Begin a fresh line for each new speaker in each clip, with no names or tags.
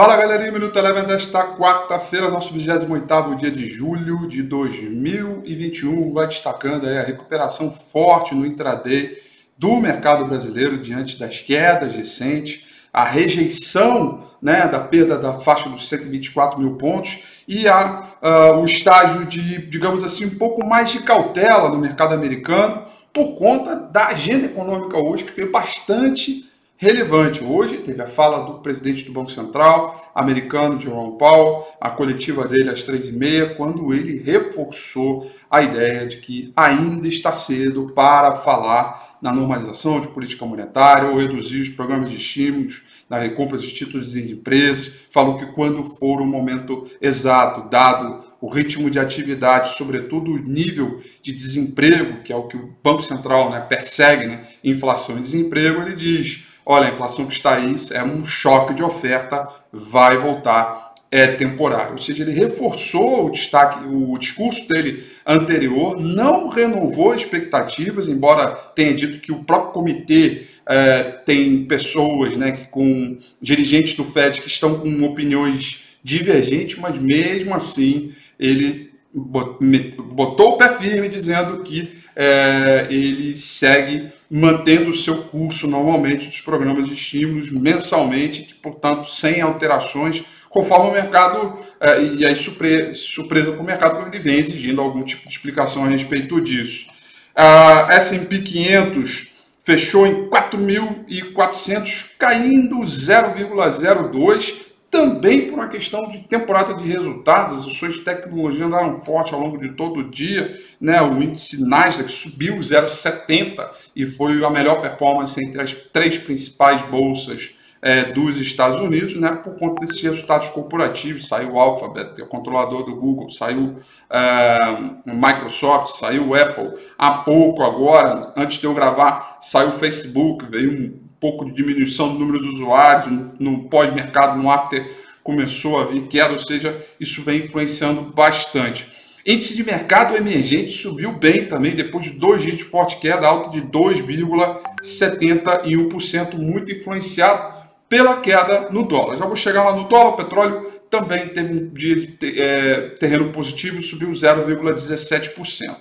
Fala galerinha, Minuto Eleven desta quarta-feira, nosso 28 dia de julho de 2021, vai destacando aí a recuperação forte no intraday do mercado brasileiro diante das quedas recentes, a rejeição né, da perda da faixa dos 124 mil pontos e a, uh, o estágio de, digamos assim, um pouco mais de cautela no mercado americano por conta da agenda econômica hoje, que foi bastante relevante. Hoje teve a fala do presidente do Banco Central americano, Jerome Powell, a coletiva dele às três e meia, quando ele reforçou a ideia de que ainda está cedo para falar na normalização de política monetária ou reduzir os programas de estímulos na recompra de títulos de empresas. Falou que quando for o momento exato, dado o ritmo de atividade, sobretudo o nível de desemprego, que é o que o Banco Central né, persegue, né, inflação e desemprego, ele diz olha, a inflação que está aí é um choque de oferta, vai voltar, é temporário. Ou seja, ele reforçou o destaque, o discurso dele anterior, não renovou expectativas, embora tenha dito que o próprio comitê é, tem pessoas, né, que, com dirigentes do Fed que estão com opiniões divergentes, mas mesmo assim ele botou o pé firme dizendo que é, ele segue mantendo o seu curso normalmente dos programas de estímulos mensalmente, que, portanto, sem alterações, conforme o mercado, é, e aí surpresa, surpresa para o mercado, quando ele vem exigindo algum tipo de explicação a respeito disso. A S&P 500 fechou em 4.400, caindo 0,02%, também por uma questão de temporada de resultados, as ações de tecnologia andaram forte ao longo de todo o dia, né? o índice Nasdaq subiu 0,70 e foi a melhor performance entre as três principais bolsas é, dos Estados Unidos, né? por conta desses resultados corporativos, saiu o Alphabet, o controlador do Google, saiu é, o Microsoft, saiu o Apple, há pouco agora, antes de eu gravar, saiu o Facebook, veio um pouco de diminuição do número de usuários, no, pós-mercado, no after, começou a vir queda, ou seja, isso vem influenciando bastante. Índice de mercado emergente subiu bem também, depois de dois dias de forte queda, alta de 2,71%, muito influenciado pela queda no dólar. Já vou chegar lá no dólar, o petróleo também teve um dia de é, terreno positivo, subiu 0,17%.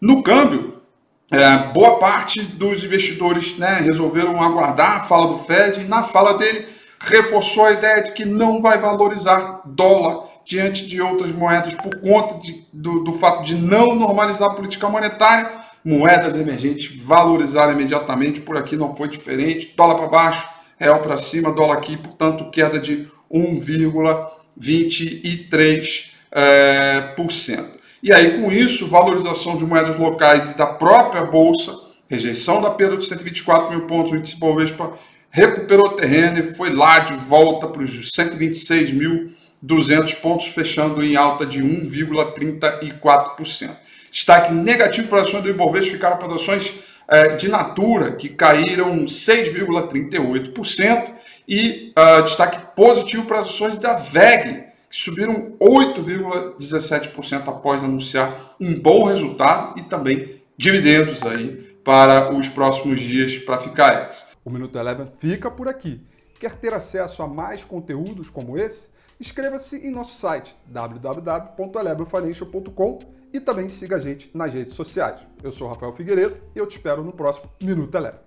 No câmbio, é, boa parte dos investidores né, resolveram aguardar a fala do Fed e na fala dele reforçou a ideia de que não vai valorizar dólar diante de outras moedas por conta de, do, do fato de não normalizar a política monetária. Moedas emergentes valorizaram imediatamente, por aqui não foi diferente. Dólar para baixo, real para cima, dólar aqui, portanto, queda de 1,23%. É, por cento. E aí, com isso, valorização de moedas locais e da própria Bolsa, rejeição da perda de 124 mil pontos, o índice Bovespa recuperou terreno e foi lá de volta para os 126.200 pontos, fechando em alta de 1,34%. Destaque negativo para ações do Ibovespa ficaram para as ações é, de Natura, que caíram 6,38%, e uh, destaque positivo para as ações da VEG, que subiram 8,17% após anunciar um bom resultado e também dividendos aí para os próximos dias para ficar.
O Minuto Eleven fica por aqui. Quer ter acesso a mais conteúdos como esse? Inscreva-se em nosso site www.elevenfinancial.com e também siga a gente nas redes sociais. Eu sou Rafael Figueiredo e eu te espero no próximo Minuto Eleven.